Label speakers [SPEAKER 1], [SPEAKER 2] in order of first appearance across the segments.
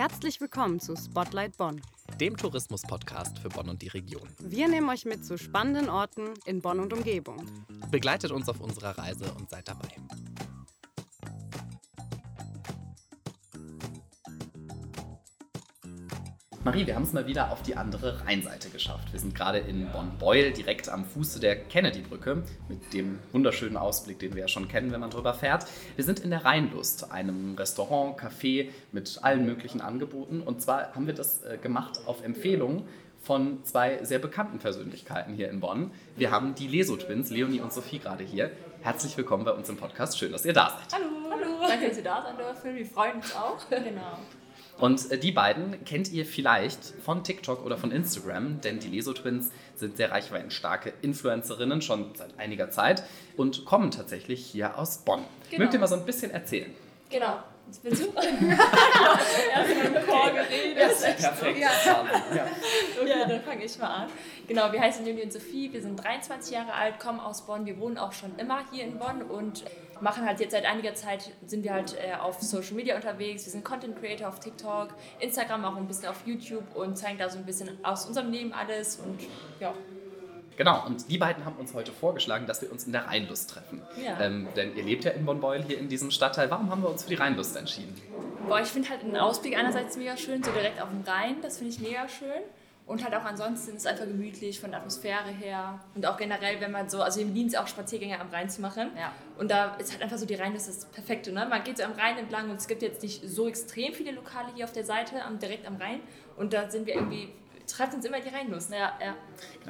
[SPEAKER 1] Herzlich willkommen zu Spotlight Bonn,
[SPEAKER 2] dem Tourismus-Podcast für Bonn und die Region.
[SPEAKER 1] Wir nehmen euch mit zu spannenden Orten in Bonn und Umgebung.
[SPEAKER 2] Begleitet uns auf unserer Reise und seid dabei. Marie, wir haben es mal wieder auf die andere Rheinseite geschafft. Wir sind gerade in Bonn-Beuel, direkt am Fuße der Kennedy-Brücke, mit dem wunderschönen Ausblick, den wir ja schon kennen, wenn man drüber fährt. Wir sind in der Rheinlust, einem Restaurant, Café mit allen möglichen Angeboten. Und zwar haben wir das äh, gemacht auf Empfehlung von zwei sehr bekannten Persönlichkeiten hier in Bonn. Wir haben die Leso-Twins, Leonie und Sophie, gerade hier. Herzlich willkommen bei uns im Podcast. Schön, dass ihr da seid.
[SPEAKER 3] Hallo. Hallo. Danke, dass ihr da sein dürfen. Wir freuen uns auch.
[SPEAKER 2] Genau. Und äh, die beiden kennt ihr vielleicht von TikTok oder von Instagram, denn die Leso Twins sind sehr reichweitenstarke Influencerinnen schon seit einiger Zeit und kommen tatsächlich hier aus Bonn. Genau. Mögt ihr mal so ein bisschen erzählen?
[SPEAKER 3] Genau. Super. Erst mit dem Chor geredet. Das ist
[SPEAKER 2] perfekt.
[SPEAKER 3] Ja. Ja. Okay, dann fange ich mal an. Genau, wir heißen Juli und Sophie, wir sind 23 Jahre alt, kommen aus Bonn, wir wohnen auch schon immer hier in Bonn und machen halt jetzt seit einiger Zeit, sind wir halt äh, auf Social Media unterwegs, wir sind Content Creator auf TikTok, Instagram auch ein bisschen auf YouTube und zeigen da so ein bisschen aus unserem Leben alles und ja.
[SPEAKER 2] Genau, und die beiden haben uns heute vorgeschlagen, dass wir uns in der Rheinlust treffen. Ja. Ähm, denn ihr lebt ja in Bonn-Beuel hier in diesem Stadtteil. Warum haben wir uns für die Rheinlust entschieden?
[SPEAKER 3] Boah, ich finde halt den Ausblick einerseits mega schön, so direkt auf dem Rhein, das finde ich mega schön. Und halt auch ansonsten ist es einfach gemütlich von der Atmosphäre her. Und auch generell, wenn man so, also im Dienst auch Spaziergänge am Rhein zu machen. Ja. Und da ist halt einfach so die Rheinlust das Perfekte. Ne? Man geht so am Rhein entlang und es gibt jetzt nicht so extrem viele Lokale hier auf der Seite, direkt am Rhein. Und da sind wir irgendwie treibt uns immer die Rheinlust. Ja, ja.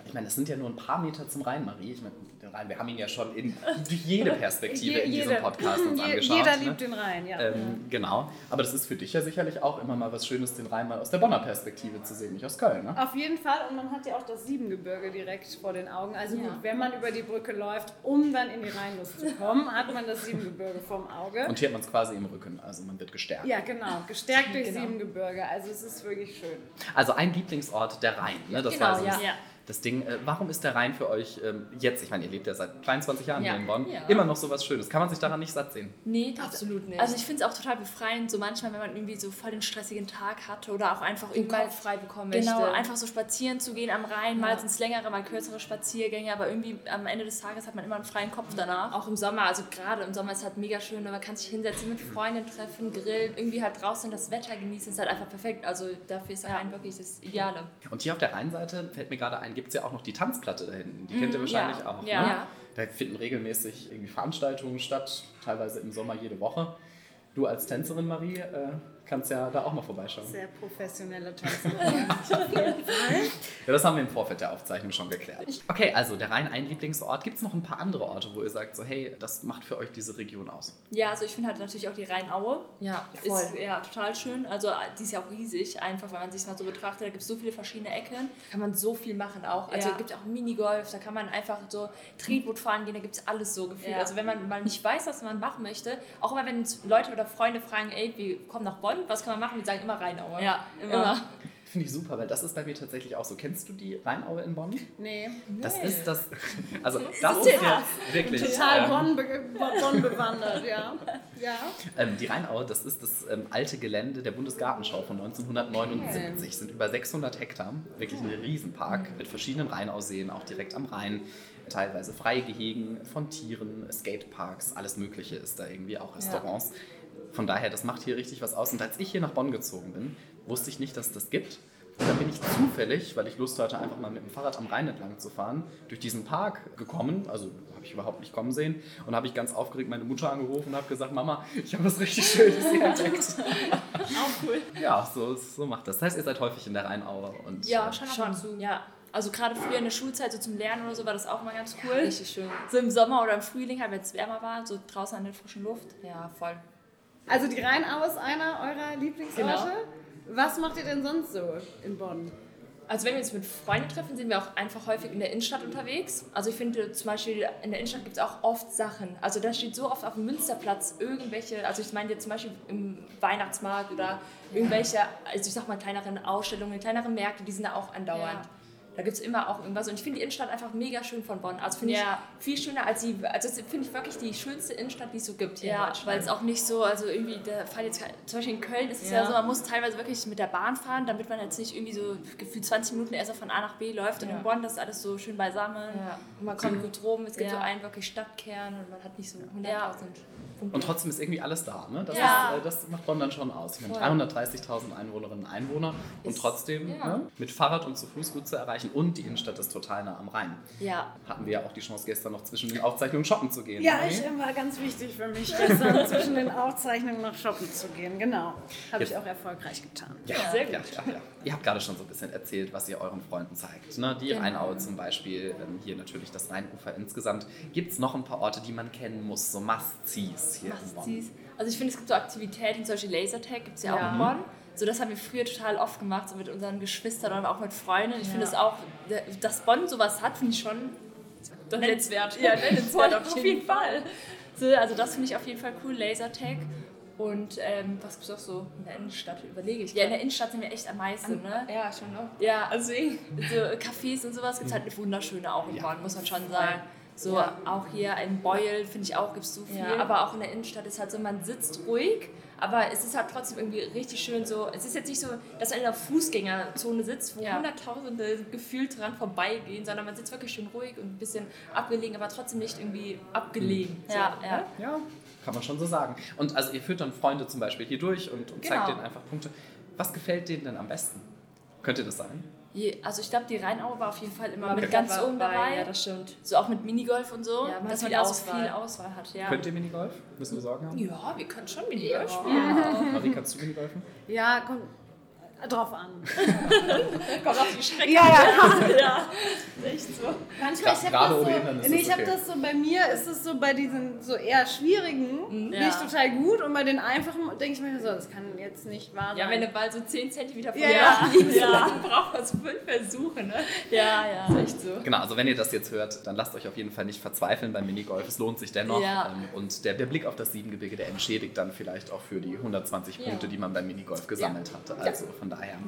[SPEAKER 2] Ich meine, das sind ja nur ein paar Meter zum Rhein, Marie. Ich meine, den Rhein, wir haben ihn ja schon in jede Perspektive Je, in diesem Podcast uns angeschaut.
[SPEAKER 1] Jeder ne? liebt den Rhein, ja.
[SPEAKER 2] Ähm, genau. Aber das ist für dich ja sicherlich auch immer mal was Schönes, den Rhein mal aus der Bonner Perspektive zu sehen, nicht aus Köln. Ne?
[SPEAKER 1] Auf jeden Fall. Und man hat ja auch das Siebengebirge direkt vor den Augen. Also ja. gut, wenn man über die Brücke läuft, um dann in die Rheinlust zu kommen, hat man das Siebengebirge vorm Auge.
[SPEAKER 2] Und hier hat man es quasi im Rücken. Also man wird gestärkt.
[SPEAKER 1] Ja, genau. Gestärkt durch genau. Siebengebirge. Also es ist wirklich schön.
[SPEAKER 2] Also ein Lieblingsort der Rhein. Ne? Das genau, war so ja das Ding. Äh, warum ist der Rhein für euch ähm, jetzt, ich meine, ihr lebt ja seit 23 Jahren ja. hier in Bonn, ja. immer noch so was Schönes? Kann man sich daran nicht satt sehen?
[SPEAKER 3] Nee, absolut nicht. Also ich finde es auch total befreiend, so manchmal, wenn man irgendwie so voll den stressigen Tag hat oder auch einfach irgendwie mal frei bekommen genau, möchte. Genau, einfach so spazieren zu gehen am Rhein, ja. mal sind es längere, mal kürzere Spaziergänge, aber irgendwie am Ende des Tages hat man immer einen freien Kopf danach. Auch im Sommer, also gerade im Sommer ist es halt mega schön, man kann sich hinsetzen, mit Freunden treffen, grillen, irgendwie halt draußen das Wetter genießen, ist halt einfach perfekt. Also dafür ist der Rhein wirklich das Ideale.
[SPEAKER 2] Und hier auf der Rheinseite fällt mir gerade ein, gibt es ja auch noch die Tanz Tanzplatte da hinten. Die kennt ihr mhm, wahrscheinlich ja. auch. Ja. Ne? Da finden regelmäßig irgendwie Veranstaltungen statt, teilweise im Sommer jede Woche. Du als Tänzerin, Marie, äh, kannst ja da auch mal vorbeischauen.
[SPEAKER 1] Sehr professionelle Tänzerin. ja,
[SPEAKER 2] das haben wir im Vorfeld der Aufzeichnung schon geklärt. Okay, also der Rhein ein Lieblingsort. Gibt es noch ein paar andere Orte, wo ihr sagt, so hey, das macht für euch diese Region aus?
[SPEAKER 3] Ja, also ich finde halt natürlich auch die Rheinaue. Ja, voll. Ist ja total schön. Also die ist ja auch riesig, einfach wenn man sich mal so betrachtet. Da gibt es so viele verschiedene Ecken. Kann man so viel machen auch. Also ja. gibt auch Minigolf, da kann man einfach so Tretboot fahren gehen, da gibt es alles so gefühlt. Ja. Also wenn man mal nicht weiß, was man machen möchte, auch immer wenn Leute oder Freunde fragen, ey, wir kommen nach Bonn, was kann man machen? Die sagen immer Rheinaue.
[SPEAKER 1] Ja, immer. Ja.
[SPEAKER 2] Finde ich super, weil das ist bei mir tatsächlich auch so. Kennst du die Rheinaue in Bonn?
[SPEAKER 1] Nee.
[SPEAKER 2] Das nee. ist das. Also, das ist, ist ja wirklich.
[SPEAKER 1] Total ähm, Bonn, be Bonn bewandert, ja. ja.
[SPEAKER 2] Ähm, die Rheinaue, das ist das ähm, alte Gelände der Bundesgartenschau von 1979. Okay. Sind über 600 Hektar. Wirklich ein Riesenpark mhm. mit verschiedenen Rheinauseen, auch direkt am Rhein. Teilweise Freigehegen von Tieren, Skateparks, alles Mögliche ist da irgendwie, auch Restaurants. Ja. Von daher, das macht hier richtig was aus. Und als ich hier nach Bonn gezogen bin, wusste ich nicht, dass es das gibt. Und dann bin ich zufällig, weil ich Lust hatte, einfach mal mit dem Fahrrad am Rhein entlang zu fahren, durch diesen Park gekommen. Also habe ich überhaupt nicht kommen sehen. Und habe ich ganz aufgeregt meine Mutter angerufen und habe gesagt, Mama, ich habe was richtig Schönes hier entdeckt.
[SPEAKER 3] Auch cool.
[SPEAKER 2] Ja, so, so macht das. Das heißt, ihr seid häufig in der Rheinaue. Und,
[SPEAKER 3] ja, schon, schon. Zu. Ja. Also gerade früher in der Schulzeit, so zum Lernen oder so, war das auch mal ganz cool. Ja, richtig schön. So im Sommer oder im Frühling, halt, wenn es wärmer war, so draußen an der frischen Luft. Ja, voll.
[SPEAKER 1] Also die Rheinau ist einer eurer Lieblingsorte. Genau. Was macht ihr denn sonst so in Bonn?
[SPEAKER 3] Also wenn wir uns mit Freunden treffen, sind wir auch einfach häufig in der Innenstadt unterwegs. Also ich finde zum Beispiel in der Innenstadt gibt es auch oft Sachen. Also da steht so oft auf dem Münsterplatz irgendwelche, also ich meine jetzt zum Beispiel im Weihnachtsmarkt oder irgendwelche, also ich sag mal kleineren Ausstellungen, kleinere Märkte, die sind da auch andauernd. Ja. Da gibt es immer auch irgendwas. Und ich finde die Innenstadt einfach mega schön von Bonn. Also finde ja. ich viel schöner als die, also finde ich wirklich die schönste Innenstadt, die es so gibt hier Ja, weil es auch nicht so, also irgendwie, der Fall jetzt, zum Beispiel in Köln ist es ja. ja so, man muss teilweise wirklich mit der Bahn fahren, damit man jetzt nicht irgendwie so gefühlt 20 Minuten erst von A nach B läuft. Und in Bonn das ist alles so schön beisammen. Und man kommt gut rum. Es gibt so einen wirklich Stadtkern und man hat nicht so 100.000
[SPEAKER 2] und trotzdem ist irgendwie alles da. Ne? Das, ja. ist, äh, das macht Bonn dann schon aus. Ich meine, 330.000 Einwohnerinnen und Einwohner und trotzdem ja. ne, mit Fahrrad und zu Fuß gut zu erreichen. Und die Innenstadt ist total nah am Rhein. Ja. Hatten wir ja auch die Chance, gestern noch zwischen den Aufzeichnungen shoppen zu gehen.
[SPEAKER 1] Ja, ich war ganz wichtig für mich, gestern zwischen den Aufzeichnungen noch shoppen zu gehen. Genau. Habe ich auch erfolgreich getan.
[SPEAKER 2] Ja, sehr gut. Ihr habt gerade schon so ein bisschen erzählt, was ihr euren Freunden zeigt. Ne? Die genau. Rheinaue zum Beispiel, ähm, hier natürlich das Rheinufer insgesamt. Gibt es noch ein paar Orte, die man kennen muss, so Must-Sees hier Must in Bonn?
[SPEAKER 3] Also ich finde, es gibt so Aktivitäten, zum Beispiel Lasertag gibt es ja, ja, auch in Bonn. So, das haben wir früher total oft gemacht, so mit unseren Geschwistern oder auch mit Freunden. Ich ja. finde es auch, dass Bonn sowas hat, finde ich schon
[SPEAKER 1] nennenswert.
[SPEAKER 3] Ja, nennenswert auf jeden Fall. So, also das finde ich auf jeden Fall cool, Lasertag. Und ähm, was gibt es auch so in der Innenstadt? Überlege ich. Ja, in der Innenstadt sind wir echt am meisten, am, ne?
[SPEAKER 1] Ja, schon noch.
[SPEAKER 3] Ja, also so Cafés und sowas gibt es halt wunderschöne auch in ja, Bonn, muss man schon sagen. So ja. auch hier in Beuel, finde ich auch, gibt es so viel. Ja, aber auch in der Innenstadt ist halt so, man sitzt ruhig, aber es ist halt trotzdem irgendwie richtig schön so. Es ist jetzt nicht so, dass man in einer Fußgängerzone sitzt, wo ja. Hunderttausende gefühlt dran vorbeigehen, sondern man sitzt wirklich schön ruhig und ein bisschen abgelegen, aber trotzdem nicht irgendwie abgelegen.
[SPEAKER 2] So, ja, ja. ja. Kann man schon so sagen. Und also ihr führt dann Freunde zum Beispiel hier durch und, und genau. zeigt denen einfach Punkte. Was gefällt denen denn am besten? Könnte das sein?
[SPEAKER 3] Also ich glaube, die Rheinaue war auf jeden Fall immer okay. mit ganz oben dabei.
[SPEAKER 1] Ja, das stimmt.
[SPEAKER 3] So auch mit Minigolf und so,
[SPEAKER 1] ja, dass man da so viel Auswahl hat. Ja.
[SPEAKER 2] Könnt ihr Minigolf? Müssen wir Sorgen haben?
[SPEAKER 3] Ja, wir können schon Minigolf
[SPEAKER 2] spielen. Ja. Marie, kannst du Minigolfen?
[SPEAKER 1] Ja, komm, drauf an.
[SPEAKER 3] Kommt auf die Strecke.
[SPEAKER 1] Ja, ja. ja.
[SPEAKER 3] Echt so.
[SPEAKER 1] Manchmal, ich habe das, so, nee, ich hab das so, bei mir ist es so bei diesen so eher schwierigen mhm. ja. nicht total gut und bei den einfachen denke ich mir so, das kann jetzt nicht wahr sein.
[SPEAKER 3] Ja, wenn der Ball so 10 cm von
[SPEAKER 1] ja, ja.
[SPEAKER 3] ja. dann braucht man so fünf Versuche, ne?
[SPEAKER 1] Ja, ja.
[SPEAKER 3] ist echt so.
[SPEAKER 2] Genau, also wenn ihr das jetzt hört, dann lasst euch auf jeden Fall nicht verzweifeln beim Minigolf. Es lohnt sich dennoch. Ja. Ähm, und der, der Blick auf das Siebengebirge, der entschädigt dann vielleicht auch für die 120 Punkte, die man beim Minigolf gesammelt hatte. Also von daher.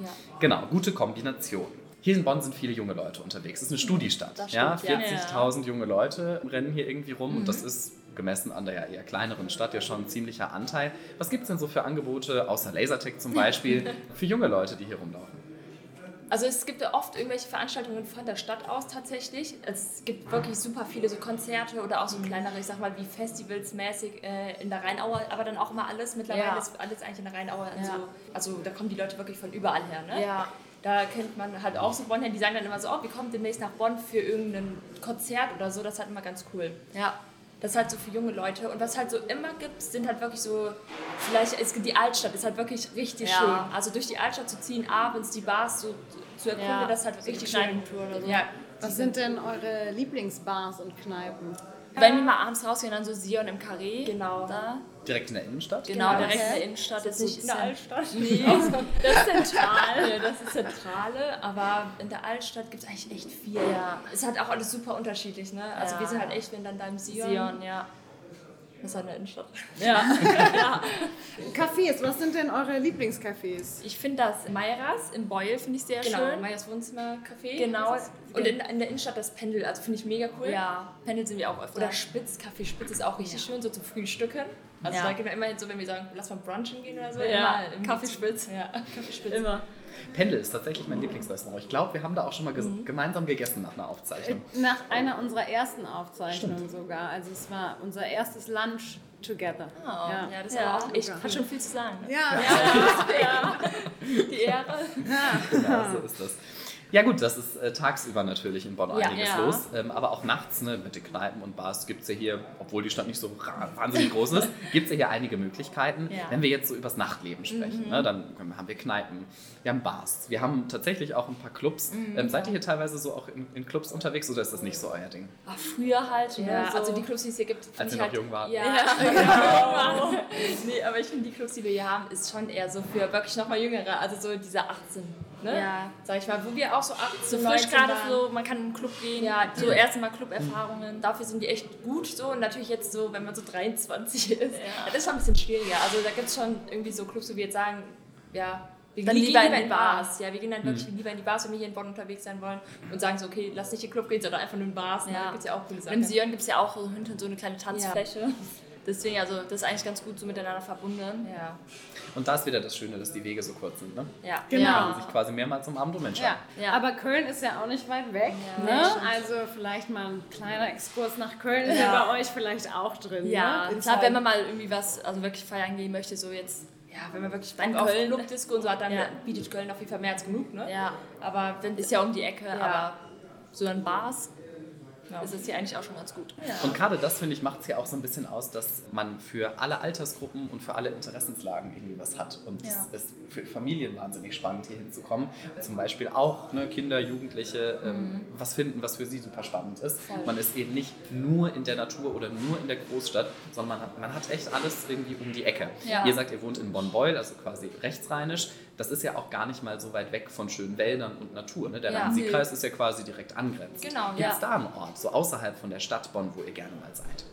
[SPEAKER 2] Genau, gute Kombination. Hier in Bonn sind viele junge Leute unterwegs. Es ist eine Studiestadt. Stimmt, ja, 40.000 ja. junge Leute rennen hier irgendwie rum mhm. und das ist gemessen an der eher kleineren Stadt ja schon ein ziemlicher Anteil. Was gibt es denn so für Angebote, außer Lasertech zum Beispiel, für junge Leute, die hier rumlaufen?
[SPEAKER 3] Also es gibt ja oft irgendwelche Veranstaltungen von der Stadt aus tatsächlich. Es gibt wirklich super viele so Konzerte oder auch so kleinere, ich sag mal, wie Festivals mäßig äh, in der Rheinaue, aber dann auch immer alles. Mittlerweile ja. ist alles eigentlich in der Rheinaue. Ja. So, also da kommen die Leute wirklich von überall her. Ne?
[SPEAKER 1] Ja.
[SPEAKER 3] Da kennt man halt auch so Bonn her, die sagen dann immer so, oh, wir kommen demnächst nach Bonn für irgendein Konzert oder so. Das ist halt immer ganz cool.
[SPEAKER 1] Ja.
[SPEAKER 3] Das ist halt so für junge Leute. Und was halt so immer gibt, sind halt wirklich so, vielleicht, es gibt die Altstadt, ist halt wirklich richtig ja. schön. Also durch die Altstadt zu ziehen, abends die Bars so zu erkunden, ja. das ist halt richtig schön.
[SPEAKER 1] Oder so. Ja. Was sind denn eure Lieblingsbars und Kneipen?
[SPEAKER 3] Wenn wir mal abends rausgehen, dann so Sion im Carré.
[SPEAKER 1] Genau.
[SPEAKER 3] Da.
[SPEAKER 2] Direkt in der Innenstadt?
[SPEAKER 3] Genau, genau direkt okay. in der Innenstadt.
[SPEAKER 1] Das ist nicht in der Altstadt.
[SPEAKER 3] Nee, das ist zentral. ja, das ist Zentrale, aber in der Altstadt gibt es eigentlich echt viel. Ja. Es hat auch alles super unterschiedlich, ne? Also ja. wir sind halt echt, wenn dann da im Sion.
[SPEAKER 1] Sion, ja.
[SPEAKER 3] Das ist halt eine Innenstadt.
[SPEAKER 1] Ja. ja. Cafés, was sind denn eure Lieblingscafés?
[SPEAKER 3] Ich finde das Meiras in Beuel, finde ich sehr
[SPEAKER 1] genau,
[SPEAKER 3] schön.
[SPEAKER 1] Genau, Meiras Wohnzimmercafé.
[SPEAKER 3] Genau. Und in, in, der Innenstadt das Pendel, also finde ich mega cool.
[SPEAKER 1] Ja.
[SPEAKER 3] Pendel sind wir auch öfter. Oder Spitz, Kaffee Spitz ist auch richtig ja. schön, so zum Frühstücken. Also ja. da gehen wir immer so, wenn wir sagen, lass mal brunchen gehen oder so.
[SPEAKER 1] Ja, Kaffee Spitz.
[SPEAKER 3] Ja, Kaffee Spitz.
[SPEAKER 1] Immer.
[SPEAKER 2] Pendel ist tatsächlich mein Lieblingsrestaurant. Ich glaube, wir haben da auch schon mal mhm. gemeinsam gegessen nach einer Aufzeichnung.
[SPEAKER 1] Nach einer unserer ersten Aufzeichnungen sogar. Also es war unser erstes Lunch together.
[SPEAKER 3] Oh, ja. ja, das ja. Auch echt, hat schon viel zu sagen.
[SPEAKER 1] Ne? Ja. Ja.
[SPEAKER 3] ja. Die Ehre.
[SPEAKER 2] Ja. Genau, so ist das. Ja gut, das ist äh, tagsüber natürlich in Bonn ja, einiges ja. los, ähm, aber auch nachts ne, mit den Kneipen und Bars gibt es ja hier, obwohl die Stadt nicht so wahnsinnig groß ist, gibt es ja hier einige Möglichkeiten. Ja. Wenn wir jetzt so über das Nachtleben sprechen, mhm. ne, dann haben wir Kneipen, wir haben Bars, wir haben tatsächlich auch ein paar Clubs. Mhm. Ähm, seid ihr hier teilweise so auch in, in, Clubs unterwegs oder ist das nicht so euer Ding?
[SPEAKER 3] Ach, früher halt,
[SPEAKER 1] ja.
[SPEAKER 3] So also die Clubs, die es hier gibt,
[SPEAKER 2] Als wir noch
[SPEAKER 3] halt,
[SPEAKER 2] jung waren.
[SPEAKER 3] Ja, ja. Genau. nee, aber ich finde, die Clubs, die wir hier haben, ist schon eher so für wirklich nochmal Jüngere, also so diese 18 ne? Ja. Sag ich mal, wo wir auch so 18, so frisch gerade so, man kann in den Club gehen, ja, so erste Mal Club-Erfahrungen. Dafür sind die echt gut so und natürlich jetzt so, wenn man so 23 ist, ja. das ist schon ein bisschen schwieriger. Also da gibt es schon irgendwie so Clubs, wo wir jetzt sagen, ja, Wir dann gehen lieber, lieber in, in Bars. Bars. Ja, wir gehen dann wirklich mhm. lieber in die Bars, wenn wir hier in Bonn unterwegs sein wollen und sagen so, okay, lass nicht in den Club gehen, sondern einfach nur in Bars. Ja. Da gibt es ja auch coole Sachen. Im Sion gibt es ja auch hinten so eine kleine Tanzfläche. Ja. Deswegen, also das ist eigentlich ganz gut so miteinander verbunden. Ja.
[SPEAKER 2] Und da ist wieder das Schöne, dass die Wege so kurz sind. Ne?
[SPEAKER 1] Ja, genau. Man
[SPEAKER 2] kann sich quasi mehrmals zum Abend umentscheiden.
[SPEAKER 1] Ja. ja. Aber Köln ist ja auch nicht weit weg. Ja, ne? Also vielleicht mal ein kleiner Exkurs nach Köln ist ja bei euch vielleicht auch drin.
[SPEAKER 3] Ja, ne? klar, wenn man mal irgendwie was, also wirklich feiern gehen möchte, so jetzt ja, wenn man wirklich auf Clubdisco und so hat, dann ja. bietet Köln auf jeden Fall mehr als genug, ne? Ja. Aber wenn, ist ja um die Ecke, ja. aber so dann Bars ja. ist es hier eigentlich auch schon ganz gut.
[SPEAKER 2] Ja. Und gerade das, finde ich, macht es ja auch so ein bisschen aus, dass man für alle Altersgruppen und für alle Interessenslagen irgendwie was hat. Und ja. es ist für Familien wahnsinnig spannend, hier hinzukommen. Zum Beispiel auch ne, Kinder, Jugendliche ähm, mhm. was finden, was für sie super spannend ist. Voll. Man ist eben nicht nur in der Natur oder nur in der Großstadt, sondern man hat, man hat echt alles irgendwie um die Ecke. Ihr sagt, ihr wohnt in Bonn-Beul, also quasi rechtsrheinisch das ist ja auch gar nicht mal so weit weg von schönen Wäldern und Natur. Ne? Der ja. Rhein-Sieg-Kreis ist ja quasi direkt angrenzend. Genau, Gibt es ja. da einen Ort, so außerhalb von der Stadt Bonn, wo ihr gerne mal seid?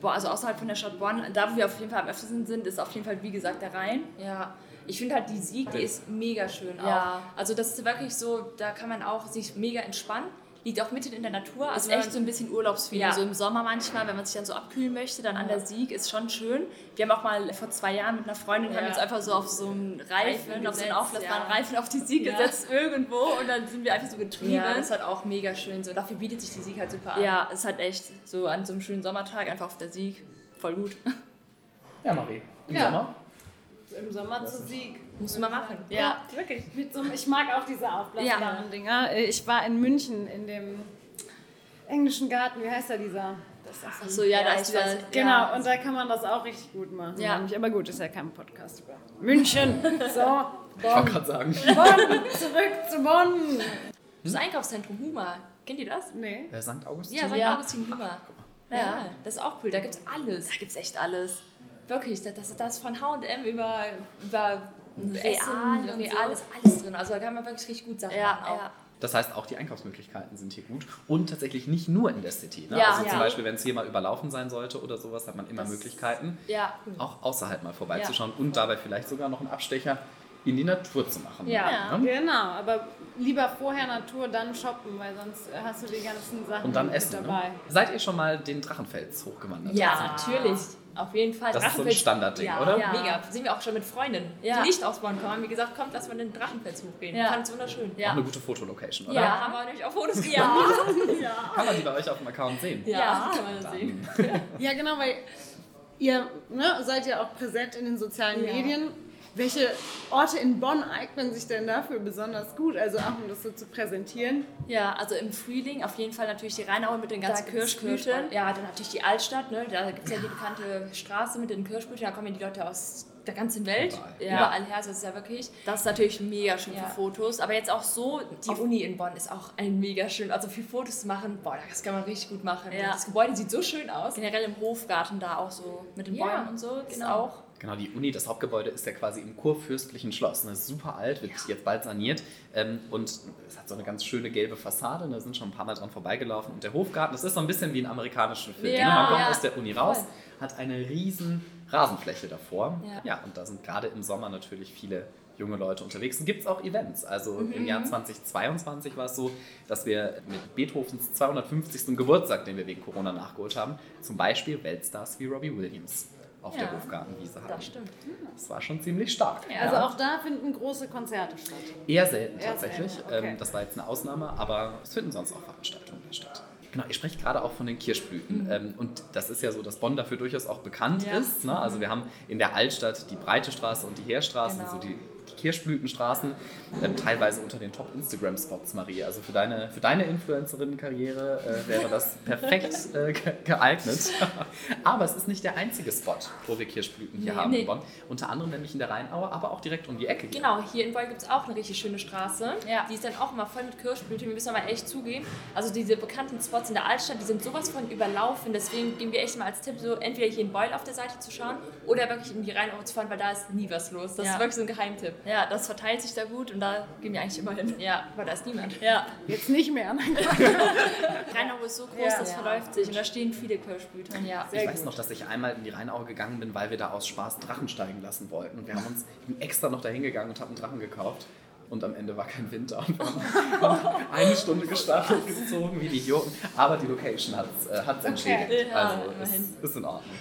[SPEAKER 3] Boah, also außerhalb von der Stadt Bonn, da wo wir auf jeden Fall am öftesten sind, ist auf jeden Fall, wie gesagt, der Rhein. Ja. Ich finde halt die Sieg, die ist mega schön auch. Ja. Also das ist wirklich so, da kann man auch sich mega entspannen liegt auch mitten in der Natur. Also ist echt so ein bisschen Urlaubsfeeling. Ja. So im Sommer manchmal, wenn man sich dann so abkühlen möchte, dann an der Sieg ist schon schön. Wir haben auch mal vor zwei Jahren mit einer Freundin, ja. haben uns einfach so auf so einen Reifen, Reifen auf so einen auflassbaren ja. Reifen auf die Sieg ja. gesetzt irgendwo und dann sind wir einfach so getrieben. Ja, das ist halt auch mega schön. So, dafür bietet sich die Sieg halt super an. Ja, ist halt echt so an so einem schönen Sommertag einfach auf der Sieg. Voll gut.
[SPEAKER 2] Ja, Marie. Im Sommer?
[SPEAKER 1] Im Sommer zur Sieg.
[SPEAKER 3] Musst du mal machen.
[SPEAKER 1] Ja, ja wirklich. So, ich mag auch diese aufblasbaren ja. Dinger. Ich war in München in dem englischen Garten. Wie heißt da dieser?
[SPEAKER 3] Ach so, ja, da ist
[SPEAKER 1] was. Genau, ja. und da kann man das auch richtig gut machen. Ja. Aber gut, ist ja kein Podcast über München. So, Bonn.
[SPEAKER 2] Ich wollte gerade sagen.
[SPEAKER 1] Bonn, zurück zu Bonn.
[SPEAKER 3] Das Einkaufszentrum Huma. Kennt ihr das?
[SPEAKER 2] Nee. Äh, St. Augustin?
[SPEAKER 3] Ja, St. Augustin Huma. Ja, das ist auch cool. Da gibt es alles. Da gibt es echt alles. Wirklich, das, das, das von H&M über, über Real, irgendwie so. alles, alles drin. Also da kann man wirklich richtig gut Sachen ja, machen. Ja.
[SPEAKER 2] Das heißt, auch die Einkaufsmöglichkeiten sind hier gut und tatsächlich nicht nur in der City. Ne? Ja, also zum ja. Beispiel, wenn es hier mal überlaufen sein sollte oder sowas, hat man immer das, Möglichkeiten, ja. auch außerhalb mal vorbeizuschauen und dabei vielleicht sogar noch einen Abstecher in die Natur zu machen.
[SPEAKER 1] Ja, ne? genau. Aber lieber vorher Natur, dann shoppen, weil sonst hast du die ganzen Sachen
[SPEAKER 2] und dann essen, ne? dabei. Ne? Seid ihr schon mal den Drachenfels hochgewandert?
[SPEAKER 3] Ja, natürlich. Auf jeden Fall.
[SPEAKER 2] Das ist so ein Standardding, ja, oder?
[SPEAKER 3] Ja. Mega. Sind wir auch schon mit Freundinnen, ja. die nicht aus Bonn kommen, haben gesagt, kommt, lass mal den Drachenfels hochgehen. Ja. Fand es wunderschön.
[SPEAKER 2] Ja. Auch eine gute Fotolocation, oder?
[SPEAKER 3] Ja, haben wir nämlich auch Fotos gemacht.
[SPEAKER 2] Ja. Kann man die bei euch auf dem Account sehen?
[SPEAKER 3] Ja, kann man das sehen.
[SPEAKER 1] Ja, genau, weil ihr ne, seid ja auch präsent in den sozialen Medien welche Orte in Bonn eignen sich denn dafür besonders gut? Also auch um das so zu präsentieren?
[SPEAKER 3] Ja, also im Frühling auf jeden Fall natürlich die Rheinaue mit den ganzen Kirschblüten. Ja, dann natürlich die Altstadt, ne? da gibt es ja die bekannte Straße mit den Kirschblüten, da kommen die Leute aus der ganzen Welt, überall, ja. überall her, das ist ja wirklich, das ist natürlich mega schön ja. für Fotos, aber jetzt auch so, die Uni in Bonn ist auch ein mega schön, also für Fotos zu machen, boah, das kann man richtig gut machen. Ja. Das Gebäude sieht so schön aus. Generell im Hofgarten da auch so mit den Bäumen und so,
[SPEAKER 2] genau. auch Genau, die Uni, das Hauptgebäude ist ja quasi im kurfürstlichen Schloss. Das ist super alt, wird ja. jetzt bald saniert. Ähm, und es hat so eine ganz schöne gelbe Fassade. Da sind schon ein paar Mal dran vorbeigelaufen. Und der Hofgarten, das ist so ein bisschen wie ein amerikanischer Film. Ja, Man kommt ja. aus der Uni raus, hat eine riesen Rasenfläche davor. Ja, ja und da sind gerade im Sommer natürlich viele junge Leute unterwegs. Und gibt es auch Events. Also mhm. im Jahr 2022 war es so, dass wir mit Beethovens 250. Geburtstag, den wir wegen Corona nachgeholt haben, zum Beispiel Weltstars wie Robbie Williams auf ja, der Hofgartenwiese hatten.
[SPEAKER 3] Das stimmt.
[SPEAKER 2] Das war schon ziemlich stark.
[SPEAKER 1] Ja. Also auch da finden große Konzerte statt?
[SPEAKER 2] Eher selten Eher tatsächlich. Selten. Okay. Ähm, das war jetzt eine Ausnahme, aber es finden sonst auch Veranstaltungen statt. Genau, ihr sprecht gerade auch von den Kirschblüten. Mhm. Ähm, und das ist ja so, dass Bonn dafür durchaus auch bekannt ja. ist. Ne? Also wir haben in der Altstadt die Breite Straße und die Heerstraße, genau. so die Kirschblütenstraßen, ähm, teilweise unter den Top-Instagram-Spots, Marie. Also für deine, für deine Influencerinnen-Karriere äh, wäre das perfekt äh, geeignet. aber es ist nicht der einzige Spot, wo wir Kirschblüten hier nee, haben nee. in Bonn. Unter anderem nämlich in der Rheinaue, aber auch direkt um die Ecke.
[SPEAKER 3] Hier. Genau, hier in Bonn gibt es auch eine richtig schöne Straße. Ja. Die ist dann auch immer voll mit Kirschblüten. Wir müssen aber echt zugeben. Also diese bekannten Spots in der Altstadt, die sind sowas von überlaufen. Deswegen geben wir echt mal als Tipp, so entweder hier in Beul auf der Seite zu schauen oder wirklich in die Rheinaue zu fahren, weil da ist nie was los. Das ja. ist wirklich so ein Geheimtipp. Ja, das verteilt sich da gut und da gehen wir eigentlich immer hin.
[SPEAKER 1] Ja, weil da ist niemand.
[SPEAKER 3] Ja.
[SPEAKER 1] Jetzt nicht mehr.
[SPEAKER 3] Rheinau ist so groß, ja. das ja. verläuft sich und da stehen viele Kirschblüter.
[SPEAKER 2] Ja. ich weiß noch, dass ich einmal in die Rheinau gegangen bin, weil wir da aus Spaß Drachen steigen lassen wollten. Und wir haben uns extra noch dahin gegangen und haben einen Drachen gekauft und am Ende war kein Winter und wir haben eine Stunde gestartet gezogen wie die Idioten. Aber die Location hat es äh, entschädigt. Okay. Also ist, ist in Ordnung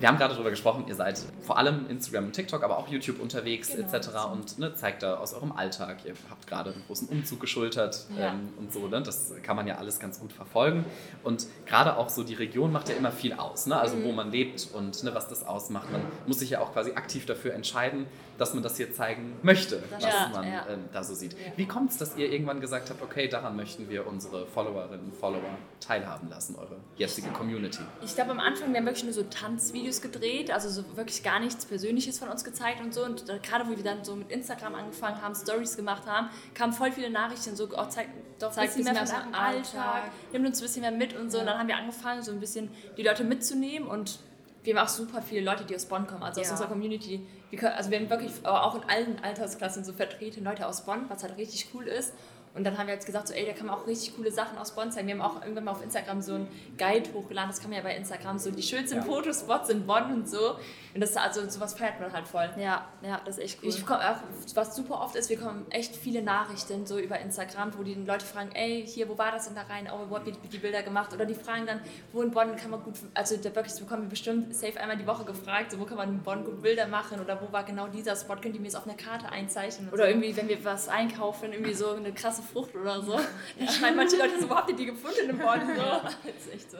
[SPEAKER 2] wir haben gerade darüber gesprochen, ihr seid vor allem Instagram und TikTok, aber auch YouTube unterwegs genau, etc. Und ne, zeigt da aus eurem Alltag. Ihr habt gerade einen großen Umzug geschultert ja. ähm, und so. Ne? Das kann man ja alles ganz gut verfolgen. Und gerade auch so die Region macht ja immer viel aus. Ne? Also mhm. wo man lebt und ne, was das ausmacht. Man muss sich ja auch quasi aktiv dafür entscheiden, dass man das hier zeigen möchte, das was ja, man ja. Ähm, da so sieht. Wie kommt es, dass ihr irgendwann gesagt habt, okay, daran möchten wir unsere Followerinnen und Follower teilhaben lassen, eure jetzige Community?
[SPEAKER 3] Ich glaube, am Anfang, wir haben wirklich nur so Tanzvideos gedreht, also so wirklich gar nichts Persönliches von uns gezeigt und so. Und gerade, wo wir dann so mit Instagram angefangen haben, Stories gemacht haben, kamen voll viele Nachrichten, so, oh, zeig, doch zeigt ein bisschen mehr von Alltag, Alltag, nimmt uns ein bisschen mehr mit und so. Ja. Und dann haben wir angefangen, so ein bisschen die Leute mitzunehmen und wir haben auch super viele Leute, die aus Bonn kommen, also aus unserer Community. Wir können, also wir haben wirklich auch in allen Altersklassen so vertreten Leute aus Bonn, was halt richtig cool ist. Und dann haben wir jetzt gesagt, so, ey, da kann man auch richtig coole Sachen aus Bonn zeigen. Wir haben auch irgendwann mal auf Instagram so ein Guide hochgeladen, das kann man ja bei Instagram, so die schönsten ja. Fotospots in Bonn und so. Und das also sowas feiert man halt voll. Ja, ja, das ist echt cool. Ich bekomme auch, was super oft ist, wir bekommen echt viele Nachrichten so über Instagram, wo die Leute fragen, ey, hier, wo war das in der Rhein? Oh, wo habt ihr die Bilder gemacht? Oder die fragen dann, wo in Bonn kann man gut, also da wirklich, bekommen wir bestimmt safe einmal die Woche gefragt, so, wo kann man in Bonn gut Bilder machen? Oder wo war genau dieser Spot? Könnt ihr mir es auf einer Karte einzeichnen? Oder so. irgendwie, wenn wir was einkaufen, irgendwie so eine krasse Frucht oder so. Dann schreiben manche Leute so, wo habt ihr die gefunden in Bonn? So. Das ist echt so.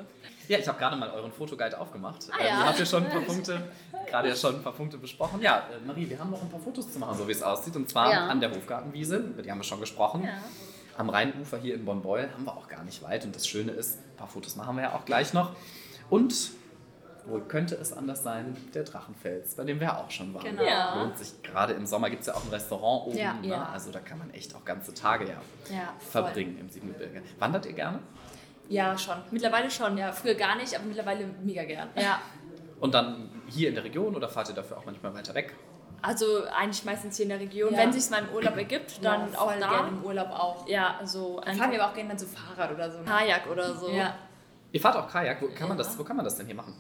[SPEAKER 2] Ja, ich habe gerade mal euren Fotoguide aufgemacht. Ah, ja. ähm, ihr habt ja schon ein paar Punkte, gerade ja schon ein paar Punkte besprochen. Ja, äh, Marie, wir haben noch ein paar Fotos zu machen, so wie es aussieht. Und zwar ja. an der Hofgartenwiese, über die haben wir schon gesprochen. Ja. Am Rheinufer hier in Bonn-Beul haben wir auch gar nicht weit. Und das Schöne ist, ein paar Fotos machen wir ja auch gleich noch. Und wo könnte es anders sein? Der Drachenfels, bei dem wir auch schon waren. Genau. Ja. Lohnt sich gerade im Sommer gibt es ja auch ein Restaurant oben. Ja, ne? ja. Also da kann man echt auch ganze Tage ja, verbringen im Siebengebirge. Wandert ihr gerne?
[SPEAKER 3] Ja, schon. Mittlerweile schon, ja. Früher gar nicht, aber mittlerweile mega gern.
[SPEAKER 2] Ja. Und dann hier in der Region oder fahrt ihr dafür auch manchmal weiter weg?
[SPEAKER 3] Also eigentlich meistens hier in der Region. Ja. Wenn es sich mal im Urlaub ergibt, dann ja, auch da.
[SPEAKER 1] gerne im Urlaub auch.
[SPEAKER 3] Ja, also
[SPEAKER 1] dann fahren wir aber auch gerne dann so Fahrrad oder so.
[SPEAKER 3] Kajak oder so. Ja.
[SPEAKER 2] Ihr fahrt auch Kajak. Wo kann, man das, wo kann man das denn hier machen?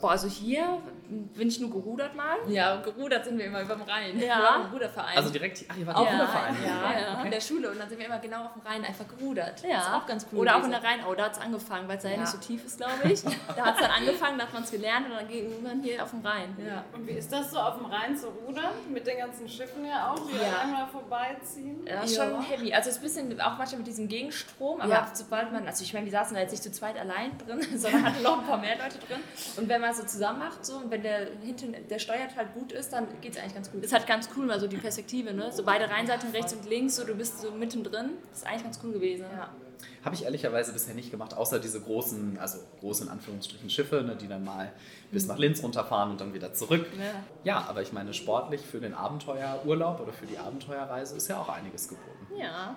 [SPEAKER 3] Boah, also hier bin ich nur gerudert mal.
[SPEAKER 1] Ja, gerudert sind wir immer über dem Rhein.
[SPEAKER 3] Ja.
[SPEAKER 1] Im Ruderverein.
[SPEAKER 2] Also direkt, ach, ihr wart
[SPEAKER 3] auch
[SPEAKER 2] ja, Ruderverein.
[SPEAKER 3] Ja, ja. Okay. in der Schule und dann sind wir immer genau auf dem Rhein einfach gerudert.
[SPEAKER 1] Ja. Das ist auch ganz cool.
[SPEAKER 3] Oder auch in der Rheinau, da hat es angefangen, weil es ja. ja nicht so tief ist, glaube ich. da hat es dann angefangen, da hat man es gelernt und dann ging man hier auf dem Rhein.
[SPEAKER 1] Ja. Und wie ist das so auf dem Rhein zu rudern? Mit den ganzen Schiffen ja auch, die ja. einmal vorbeiziehen?
[SPEAKER 3] Ja, ist schon heavy. Also es ist ein bisschen, auch manchmal mit diesem Gegenstrom, aber sobald man, also ich meine, wir saßen da jetzt nicht zu zweit allein drin, sondern hatten noch ein paar mehr Leute drin. Und wenn man so zusammen macht, so, und wenn der hinten der steuert halt gut ist, dann geht es eigentlich ganz gut. Das ist halt ganz cool, mal so die Perspektive, ne? So beide Rheinseiten rechts und links, so du bist so mittendrin. Das ist eigentlich ganz cool gewesen. Ja.
[SPEAKER 2] Habe ich ehrlicherweise bisher nicht gemacht, außer diese großen, also großen in Anführungsstrichen Schiffe, ne, die dann mal bis nach Linz runterfahren und dann wieder zurück. Ja. ja, aber ich meine, sportlich für den Abenteuerurlaub oder für die Abenteuerreise ist ja auch einiges geboten.
[SPEAKER 3] Ja.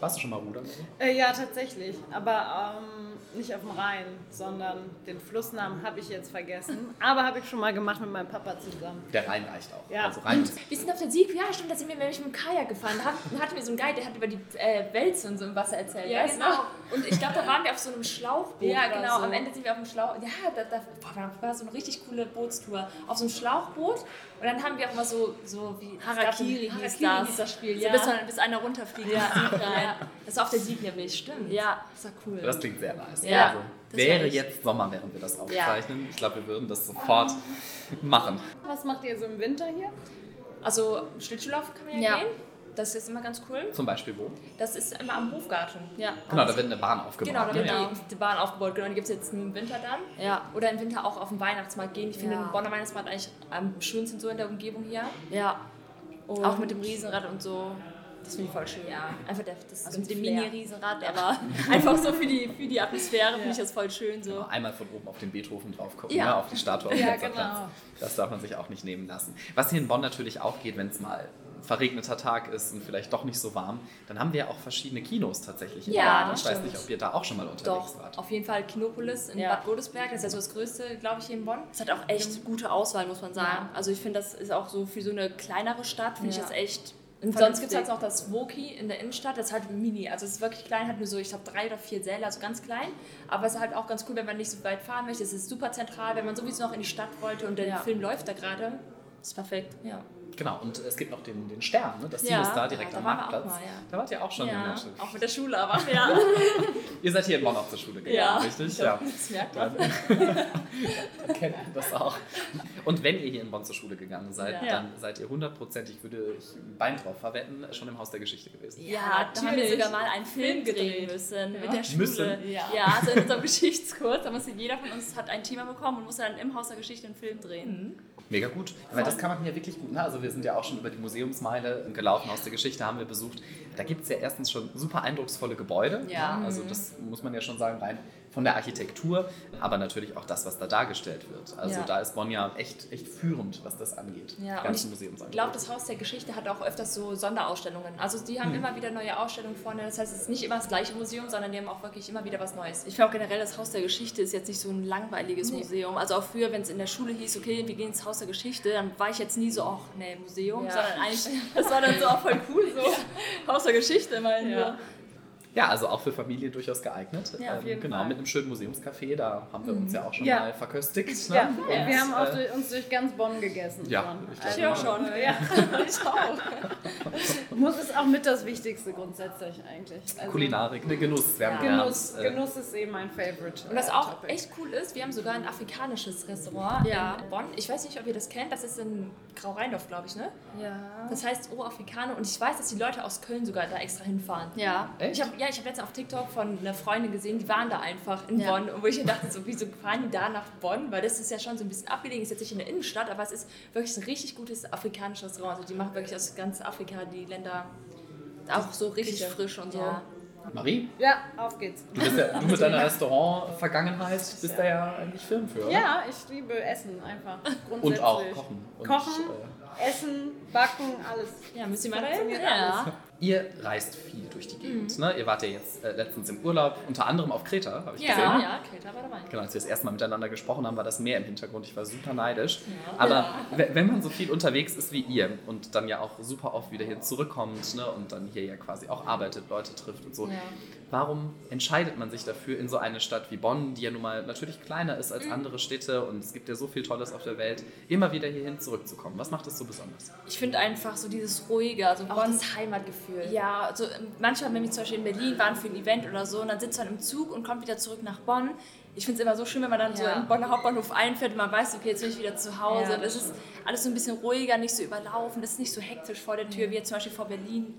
[SPEAKER 2] Warst du schon mal rudern?
[SPEAKER 1] Äh, ja, tatsächlich. Aber ähm, nicht auf dem Rhein, sondern den Flussnamen habe ich jetzt vergessen. Aber habe ich schon mal gemacht mit meinem Papa zusammen.
[SPEAKER 2] Der Rhein reicht auch.
[SPEAKER 3] Ja. Also Rhein wir sind auf der Sieg, ja stimmt, da sind wir nämlich mit dem Kajak gefahren. Da hatten wir so einen Guide, der hat über die äh, Wälze und so im Wasser erzählt. Ja, genau. Und ich glaube, da waren wir auf so einem Schlauchboot.
[SPEAKER 1] Ja, genau.
[SPEAKER 3] So. Am Ende sind wir auf dem Schlauchboot. Ja, da, da boah, war so eine richtig coole Bootstour. Auf so einem Schlauchboot. Und dann haben wir auch mal so, so wie
[SPEAKER 1] Harakiri,
[SPEAKER 3] Harakiri hieß das. Hieß das Spiel, ja. So, bis, bis einer runterfliegt. Ja. ja. Das war auf der Sieg nämlich, stimmt.
[SPEAKER 1] Ja, das war cool.
[SPEAKER 2] Das klingt sehr nice. Ja. Also, wäre jetzt Sommer, während wir das aufzeichnen. Ja. Ich glaube, wir würden das sofort machen.
[SPEAKER 1] Was macht ihr so im Winter hier?
[SPEAKER 3] Also Schlittschuhlaufen kann man ja, ja. gehen. Das ist immer ganz cool.
[SPEAKER 2] Zum Beispiel wo?
[SPEAKER 3] Das ist immer am Hofgarten. Ja.
[SPEAKER 2] Genau, da wird eine Bahn aufgebaut.
[SPEAKER 3] Genau, da wird ja. die, die, Bahn aufgebaut. Genau, die gibt es jetzt im Winter dann.
[SPEAKER 1] Ja.
[SPEAKER 3] Oder im Winter auch auf den Weihnachtsmarkt gehen. Ich finde ja. den Bonner Weihnachtsmarkt eigentlich am schönsten so in der Umgebung hier.
[SPEAKER 1] Ja.
[SPEAKER 3] Und auch mit dem Riesenrad und so. Das finde ich voll schön. Ja, einfach der, das also mit dem Mini-Riesenrad, aber einfach so für die, für die Atmosphäre ja. finde ich das voll schön. So.
[SPEAKER 2] Genau, einmal von oben auf den Beethoven drauf gucken, ja. ne, auf die Statue.
[SPEAKER 1] ja, genau.
[SPEAKER 2] Das darf man sich auch nicht nehmen lassen. Was hier in Bonn natürlich auch geht, wenn es mal verregneter Tag ist und vielleicht doch nicht so warm, dann haben wir ja auch verschiedene Kinos tatsächlich. Ja, ich weiß nicht, ob ihr da auch schon mal unterwegs
[SPEAKER 3] doch, wart. Auf jeden Fall Kinopolis in ja. Bad Godesberg, das ist ja so das größte, glaube ich, hier in Bonn. Es hat auch echt gute Auswahl, muss man sagen. Ja. Also ich finde, das ist auch so für so eine kleinere Stadt, finde ja. ich das echt und sonst gibt es halt noch das Woki in der Innenstadt, das ist halt mini. Also es ist wirklich klein, hat nur so, ich glaube, drei oder vier Säle, also ganz klein. Aber es ist halt auch ganz cool, wenn man nicht so weit fahren möchte. Es ist super zentral, wenn man sowieso noch in die Stadt wollte und der ja. Film läuft da gerade. Ist perfekt, ja.
[SPEAKER 2] Genau, und es gibt noch den, den Stern, ne? das Team ja, ist da direkt ja, am Marktplatz. Mal, ja. Da wart ihr auch schon.
[SPEAKER 3] Ja, auch mit der Schule, aber ja.
[SPEAKER 2] ihr seid hier in Bonn auf zur Schule gegangen, ja, richtig? Ja, das merkt man. Dann, kennt ihr das auch. Und wenn ihr hier in Bonn zur Schule gegangen seid, dann seid ihr hundertprozentig, würde ich ein Bein drauf verwetten, schon im Haus der Geschichte gewesen.
[SPEAKER 3] Ja, da haben wir sogar mal einen Film drehen müssen mit der Schule. Müssen? Ja. also in unserem Geschichtskurs, da musste jeder von uns hat ein Thema bekommen und musste dann im Haus der Geschichte einen Film drehen.
[SPEAKER 2] Mhm. Mega gut. Weil das kann man hier wirklich gut. Ne? Also wir sind ja auch schon über die Museumsmeile gelaufen aus der Geschichte, haben wir besucht. Da gibt es ja erstens schon super eindrucksvolle Gebäude. Ja. Also das muss man ja schon sagen, rein von der Architektur, aber natürlich auch das, was da dargestellt wird. Also ja. da ist Bonn ja echt, echt führend, was das angeht.
[SPEAKER 3] Ja, und ich glaube, das Haus der Geschichte hat auch öfters so Sonderausstellungen. Also die haben hm. immer wieder neue Ausstellungen vorne. Das heißt, es ist nicht immer das gleiche Museum, sondern die haben auch wirklich immer wieder was Neues. Ich finde auch generell, das Haus der Geschichte ist jetzt nicht so ein langweiliges nee. Museum. Also auch früher, wenn es in der Schule hieß, okay, wir gehen ins Haus der Geschichte, dann war ich jetzt nie so, ach nee, Museum, ja. sondern eigentlich, das war dann so auch voll cool, so Haus der Geschichte mal. Ja.
[SPEAKER 2] Ja, also auch für Familien durchaus geeignet. Ja, auf ähm, jeden genau, Fall. mit einem schönen Museumscafé, da haben wir uns ja auch schon ja. mal verköstigt.
[SPEAKER 1] Ne? Ja, und, wir haben auch äh, uns durch ganz Bonn gegessen.
[SPEAKER 2] Ja,
[SPEAKER 1] ich, also, auch schon. Ja, ich auch. Muss ist auch mit das Wichtigste grundsätzlich eigentlich.
[SPEAKER 2] Also, Kulinarik, ne, Genuss.
[SPEAKER 1] Wir ja. Genuss, äh, Genuss ist eben mein Favorite.
[SPEAKER 3] Und was auch Topic. echt cool ist, wir haben sogar ein afrikanisches Restaurant ja. in Bonn. Ich weiß nicht, ob ihr das kennt, das ist in Grau-Rheindorf, glaube ich, ne? Ja. Das heißt O Afrikaner und ich weiß, dass die Leute aus Köln sogar da extra hinfahren. Ja. Echt? Ich hab, ja, ich habe letztens auf TikTok von einer Freundin gesehen, die waren da einfach in ja. Bonn. Und wo ich mir dachte, so, wieso fahren die da nach Bonn? Weil das ist ja schon so ein bisschen abgelegen, ist jetzt nicht in der Innenstadt, aber es ist wirklich ein richtig gutes afrikanisches Restaurant. Also die machen wirklich aus ganz Afrika die Länder auch so richtig Küche. frisch und so. Ja.
[SPEAKER 2] Marie?
[SPEAKER 1] Ja, auf geht's.
[SPEAKER 2] Du, bist ja, du mit deiner Restaurant-Vergangenheit bist ja. da ja eigentlich Filmführer.
[SPEAKER 1] Ja, ich liebe Essen einfach.
[SPEAKER 2] Und auch Kochen.
[SPEAKER 1] Und, kochen, äh, Essen, Backen, alles.
[SPEAKER 3] Ja, müssen wir mal hin?
[SPEAKER 2] Ja. Ihr reist viel durch die Gegend. Mhm. Ne? Ihr wart ja jetzt äh, letztens im Urlaub, unter anderem auf Kreta, habe ich
[SPEAKER 3] ja,
[SPEAKER 2] gesehen.
[SPEAKER 3] Ja, Kreta war dabei.
[SPEAKER 2] Genau, als wir das erste Mal miteinander gesprochen haben, war das Meer im Hintergrund. Ich war super neidisch. Ja. Aber ja. wenn man so viel unterwegs ist wie ihr und dann ja auch super oft wieder hier zurückkommt ne? und dann hier ja quasi auch arbeitet, Leute trifft und so, warum entscheidet man sich dafür, in so eine Stadt wie Bonn, die ja nun mal natürlich kleiner ist als mhm. andere Städte und es gibt ja so viel Tolles auf der Welt, immer wieder hierhin zurückzukommen? Was macht das so besonders?
[SPEAKER 3] Ich finde einfach so dieses ruhige, also auch Bonn, das Heimatgefühl. Ja, also manchmal, wenn wir zum Beispiel in Berlin waren für ein Event oder so, und dann sitzt man im Zug und kommt wieder zurück nach Bonn. Ich finde es immer so schön, wenn man dann ja. so im Bonner Hauptbahnhof einfährt und man weiß, okay, jetzt bin ich wieder zu Hause. Ja, das, ist alles so ein bisschen ruhiger, nicht so überlaufen, das ist nicht so hektisch vor der Tür, wie jetzt zum Beispiel vor Berlin.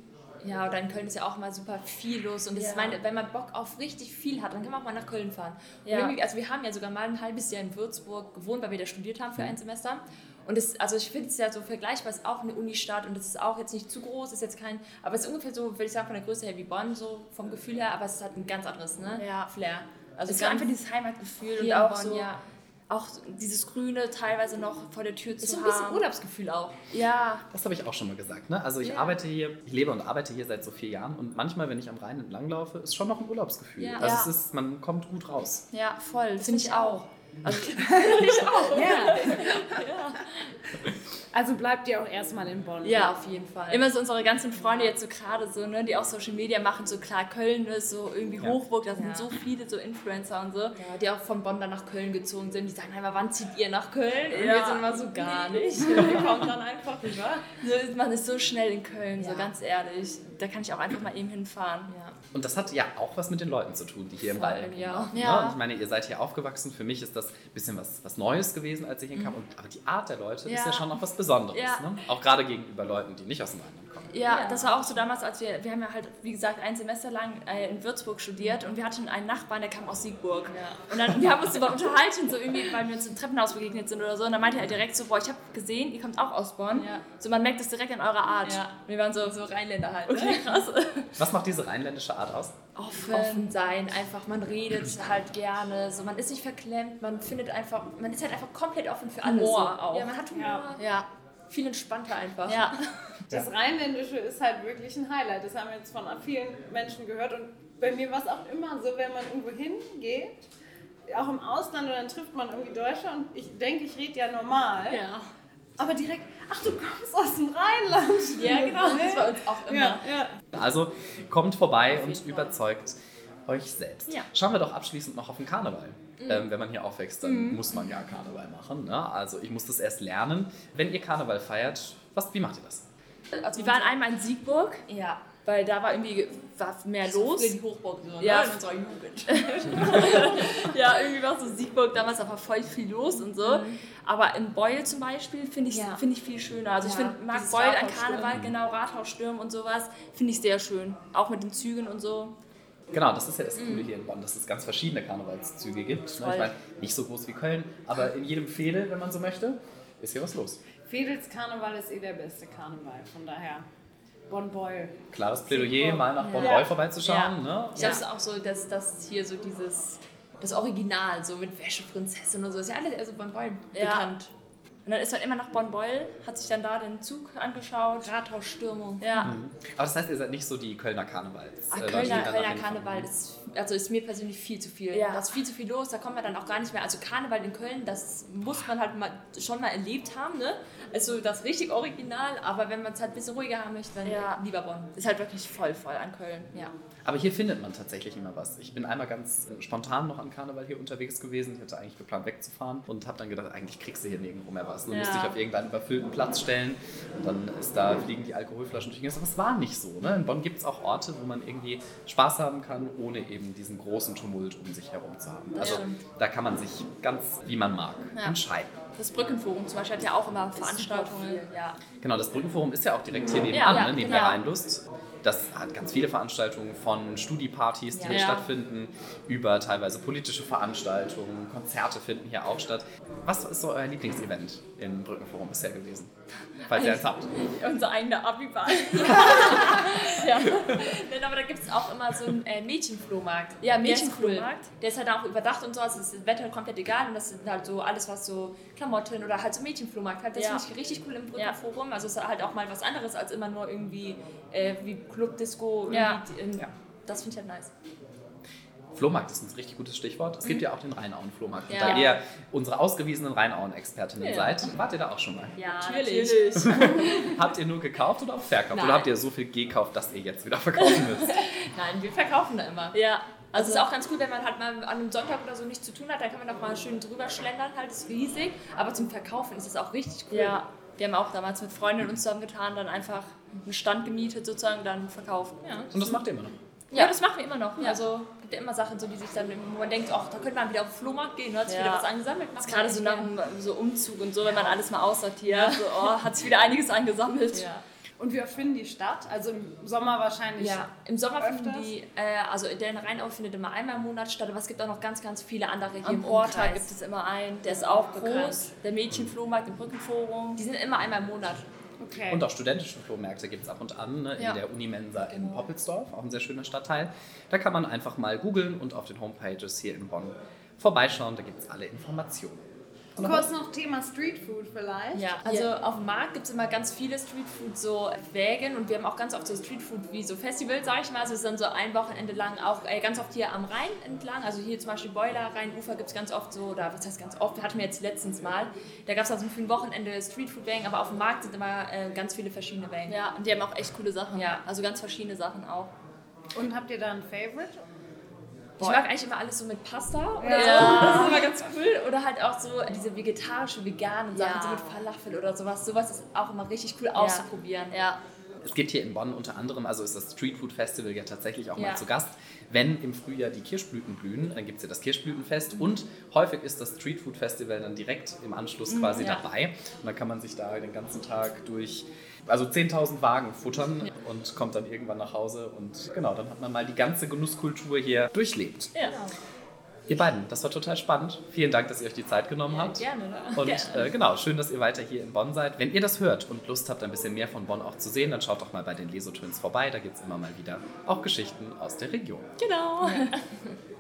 [SPEAKER 3] Ja, oder in Köln ist ja auch immer super viel los. Und ja. meine, wenn man Bock auf richtig viel hat, dann kann man auch mal nach Köln fahren. Ja. Also wir haben ja sogar mal ein halbes Jahr in Würzburg gewohnt, weil wir da studiert haben für mhm. ein Semester. Und das, also ich finde es ja so vergleichbar, ist auch eine Unistadt und es ist auch jetzt nicht zu groß, ist jetzt kein, aber es ist ungefähr so, würde ich sagen, von der Größe her wie Bonn, so vom Gefühl her, aber es ist halt ein ganz anderes ne? ja. Flair. Also es ist einfach dieses Heimatgefühl und auch Bonn, so, ja. auch dieses Grüne teilweise noch vor der Tür zu ist haben. Ist ein bisschen Urlaubsgefühl auch.
[SPEAKER 2] Ja. Das habe ich auch schon mal gesagt. Ne? Also ich ja. arbeite hier, ich lebe und arbeite hier seit so vier Jahren und manchmal, wenn ich am Rhein entlanglaufe, ist schon noch ein Urlaubsgefühl. Ja. Also ja. es ist, man kommt gut raus.
[SPEAKER 3] Ja, voll. Finde ich auch. Also, ich auch. Ja.
[SPEAKER 1] ja. Also bleibt ihr auch erstmal in Bonn.
[SPEAKER 3] Ja, auf jeden Fall. Immer so unsere ganzen Freunde jetzt so gerade so, ne, die auch Social Media machen, so klar, Köln ist so irgendwie ja. Hochburg, da sind ja. so viele so Influencer und so, ja, die auch von Bonn dann nach Köln gezogen sind. Die sagen einmal, wann zieht ihr nach Köln? Und wir sind immer so gar nicht. Wir kommen dann einfach, nicht wahr? So, man ist so schnell in Köln, so ganz ehrlich. Da kann ich auch einfach mal eben hinfahren. Ja.
[SPEAKER 2] Und das hat ja auch was mit den Leuten zu tun, die hier im Wald ja. ja. Ich meine, ihr seid hier aufgewachsen. Für mich ist das ein bisschen was, was Neues gewesen, als ich hinkam. Mhm. aber die Art der Leute ist ja schon noch was Besonderes. Ne? Auch gerade gegenüber Leuten, die nicht aus dem Rheinland kommen.
[SPEAKER 3] Ja, ja, das war auch so damals, als wir, wir haben ja halt, wie gesagt, ein Semester lang äh, in Würzburg studiert und wir hatten einen Nachbarn, der kam aus Siegburg. Ja. Und dann, wir haben uns über unterhalten, so irgendwie, weil wir uns im Treppenhaus begegnet sind oder so. Und dann meinte er direkt so, boah, ich habe gesehen, ihr kommt auch aus Bonn. Ja. So, man merkt das direkt an eurer Art. Ja. Wir waren so, so Rheinländer halt.
[SPEAKER 2] Ne? Okay, krass. Was macht diese rheinländische Art aus?
[SPEAKER 3] Offen. Offen sein, einfach, man redet halt gerne, so, man ist nicht verklemmt, man findet einfach, man ist halt einfach komplett offen für alles. Humor so. auch. Ja, man hat Humor. Ja. Viel entspannter einfach. Ja.
[SPEAKER 1] Das Rheinländische ist halt wirklich ein Highlight. Das haben wir jetzt von vielen Menschen gehört. Und bei mir war es auch immer so, wenn man irgendwo hingeht, auch im Ausland, und dann trifft man irgendwie Deutsche und ich denke, ich rede ja normal. Ja. Aber direkt, ach, du kommst aus dem Rheinland.
[SPEAKER 3] Ja, genau, das war uns auch immer. Ja,
[SPEAKER 2] ja. Also kommt vorbei und überzeugt euch selbst. Ja. Schauen wir doch abschließend noch auf den Karneval. Mhm. Ähm, wenn man hier aufwächst, dann mhm. muss man ja Karneval machen. Ne? Also ich muss das erst lernen. Wenn ihr Karneval feiert, was, wie macht ihr das?
[SPEAKER 3] Also wir waren einmal in Siegburg. Ja. Weil da war irgendwie war mehr los.
[SPEAKER 1] die Hochburg so,
[SPEAKER 3] ja.
[SPEAKER 1] Ne? in unserer Jugend.
[SPEAKER 3] ja, irgendwie war so Siegburg damals aber voll viel los und so. Mhm. Aber in Beul zum Beispiel finde ich, ja. find ich viel schöner. Also ja, ich finde, mag Beul an Karneval, genau, Rathausstürm und sowas, finde ich sehr schön. Auch mit den Zügen und so.
[SPEAKER 2] Genau, das ist ja das Coole mhm. hier in Bonn, dass es ganz verschiedene Karnevalszüge gibt. Ne? Ich meine, nicht so groß wie Köln, aber in jedem Fehde, wenn man so möchte, ist hier was los.
[SPEAKER 1] Fedels Karneval ist eh der beste Karneval, von daher. Bonn-Beul.
[SPEAKER 2] Klares Plädoyer, mal nach Bonn-Beul ja. vorbeizuschauen. Ja. Ne?
[SPEAKER 3] Ich glaube, es ist auch so, dass das hier so dieses, das Original, so mit Wäscheprinzessin und so, ist ja alles eher so Bonn-Beul bekannt. Und dann ist man immer nach Bonn-Beul, hat sich dann da den Zug angeschaut.
[SPEAKER 1] Rathausstürmung.
[SPEAKER 3] Ja. Mhm.
[SPEAKER 2] Aber das heißt, ihr seid nicht so die Kölner Karnevals.
[SPEAKER 3] Ah, Kölner, Kölner Karneval ist, also ist mir persönlich viel zu viel. Ja. Da ist viel zu viel los, da kommt man dann auch gar nicht mehr. Also Karneval in Köln, das muss man halt mal, schon mal erlebt haben, ne? Also das richtig original, aber wenn man es halt ein bisschen ruhiger haben möchte, dann ja. lieber Bonn. Ist halt wirklich voll voll an Köln, ja.
[SPEAKER 2] Aber hier findet man tatsächlich immer was. Ich bin einmal ganz spontan noch an Karneval hier unterwegs gewesen. Ich hatte eigentlich geplant wegzufahren und habe dann gedacht, eigentlich kriegst du hier nirgendwo mehr was. Dann ja. musste ich auf irgendeinen überfüllten Platz stellen und dann ist da, fliegen die Alkoholflaschen durch. Aber es war nicht so. Ne? In Bonn gibt es auch Orte, wo man irgendwie Spaß haben kann, ohne eben diesen großen Tumult um sich herum zu haben. Also da kann man sich ganz, wie man mag, ja. entscheiden.
[SPEAKER 3] Das Brückenforum zum Beispiel hat ja auch immer Veranstaltungen.
[SPEAKER 2] Ja. Genau, das Brückenforum ist ja auch direkt hier nebenan, ja, ne? neben genau. der Rheinlust. Das hat ganz viele Veranstaltungen von Studiepartys, die ja. hier stattfinden, über teilweise politische Veranstaltungen, Konzerte finden hier auch statt. Was ist so euer Lieblingsevent im Brückenforum bisher gewesen? Falls ihr eins habt.
[SPEAKER 3] Unser eigener Abiball. ja. Nein, aber da gibt es auch immer so einen äh, Mädchenflohmarkt. Ja, Mädchenflohmarkt. Cool. Der ist halt auch überdacht und so, also das Wetter komplett egal und das sind halt so alles, was so Klamotten oder halt so Mädchenflohmarkt halt. Das ja. finde ich richtig cool im Brückenforum. Also es ist halt auch mal was anderes als immer nur irgendwie äh, wie Club Disco. Ja. ja. Das finde ich halt nice.
[SPEAKER 2] Flohmarkt ist ein richtig gutes Stichwort. Es gibt mhm. ja auch den Rheinauen-Flohmarkt. Ja. Da ihr unsere ausgewiesenen Rheinauen-Expertinnen ja. seid, wart ihr da auch schon mal?
[SPEAKER 3] Ja, natürlich. natürlich.
[SPEAKER 2] habt ihr nur gekauft oder auch verkauft? Nein. Oder habt ihr so viel gekauft, dass ihr jetzt wieder verkaufen müsst?
[SPEAKER 3] Nein, wir verkaufen da immer. Ja. Also, es ist auch ganz cool, wenn man halt mal an einem Sonntag oder so nichts zu tun hat, dann kann man doch mal schön drüber schlendern, halt ist riesig. Aber zum Verkaufen ist es auch richtig cool. Ja. Wir haben auch damals mit Freundinnen uns zusammengetan, dann einfach einen Stand gemietet sozusagen, dann verkauft. Ja.
[SPEAKER 2] Und das macht ihr immer noch?
[SPEAKER 3] Ja, ja, das machen wir immer noch. Ja. Also gibt ja immer Sachen, so, die sich dann, wo man denkt, ach, da könnte man wieder auf den Flohmarkt gehen, hat sich ja. wieder was angesammelt. Das ist gerade so nach einem so Umzug und so, wenn man alles mal aussortiert, so, oh, hat sich wieder einiges angesammelt. Ja.
[SPEAKER 1] Und wie oft finden die statt? Also im Sommer wahrscheinlich.
[SPEAKER 3] Ja, im Sommer öfters? finden die, äh, also der in Rheinau findet immer einmal im Monat statt, aber es gibt auch noch ganz, ganz viele andere hier Am im Porta gibt es immer einen, der ist auch groß. Der Mädchenflohmarkt im Brückenforum. Die sind immer einmal im Monat.
[SPEAKER 2] Okay. Und auch studentische Flohmärkte gibt es ab und an ne, ja. in der Unimensa in. Poppelsdorf, auch ein sehr schöner Stadtteil. Da kann man einfach mal googeln und auf den Homepages hier in Bonn vorbeischauen, da gibt es alle Informationen.
[SPEAKER 1] Kurz noch Thema Streetfood vielleicht.
[SPEAKER 3] Ja, also yeah. auf dem Markt gibt es immer ganz viele Streetfood so Wägen und wir haben auch ganz oft so Streetfood wie so Festivals, sag ich mal. Also es ist dann so ein Wochenende lang auch äh, ganz oft hier am Rhein entlang. Also hier zum Beispiel Boiler, Rheinufer gibt es ganz oft so, oder was heißt ganz oft, hatten wir jetzt letztens mal. Da gab es also für ein Wochenende Streetfood-Wägen, aber auf dem Markt sind immer äh, ganz viele verschiedene Wägen. Ja, und die haben auch echt coole Sachen. Ja, also ganz verschiedene Sachen auch.
[SPEAKER 1] Und habt ihr da ein Favorite?
[SPEAKER 3] Ich mag eigentlich immer alles so mit Pasta oder ja. so. Das ist immer ganz cool. Oder halt auch so diese vegetarische, veganen Sachen, ja. so mit Falafel oder sowas. Sowas ist auch immer richtig cool auszuprobieren. Ja.
[SPEAKER 2] Es gibt hier in Bonn unter anderem, also ist das Street Food Festival ja tatsächlich auch mal zu Gast. Wenn im Frühjahr die Kirschblüten blühen, dann gibt es ja das Kirschblütenfest mhm. und häufig ist das Street Food Festival dann direkt im Anschluss mhm, quasi dabei. Und dann kann man sich da den ganzen Tag durch also 10.000 Wagen futtern ja. und kommt dann irgendwann nach Hause und genau, dann hat man mal die ganze Genusskultur hier durchlebt. Ja. Ihr beiden, das war total spannend. Vielen Dank, dass ihr euch die Zeit genommen habt.
[SPEAKER 3] Ja, gerne.
[SPEAKER 2] Und gerne. Äh, genau, schön, dass ihr weiter hier in Bonn seid. Wenn ihr das hört und Lust habt, ein bisschen mehr von Bonn auch zu sehen, dann schaut doch mal bei den Lesotwins vorbei. Da gibt es immer mal wieder auch Geschichten aus der Region.
[SPEAKER 3] Genau.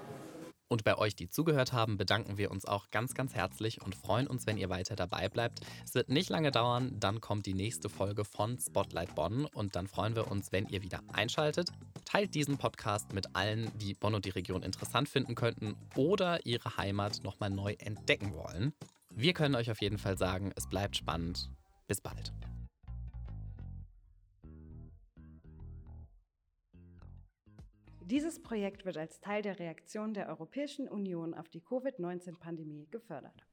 [SPEAKER 2] Und bei euch, die zugehört haben, bedanken wir uns auch ganz, ganz herzlich und freuen uns, wenn ihr weiter dabei bleibt. Es wird nicht lange dauern, dann kommt die nächste Folge von Spotlight Bonn und dann freuen wir uns, wenn ihr wieder einschaltet. Teilt diesen Podcast mit allen, die Bonn und die Region interessant finden könnten oder ihre Heimat nochmal neu entdecken wollen. Wir können euch auf jeden Fall sagen, es bleibt spannend. Bis bald.
[SPEAKER 4] Dieses Projekt wird als Teil der Reaktion der Europäischen Union auf die Covid-19-Pandemie gefördert.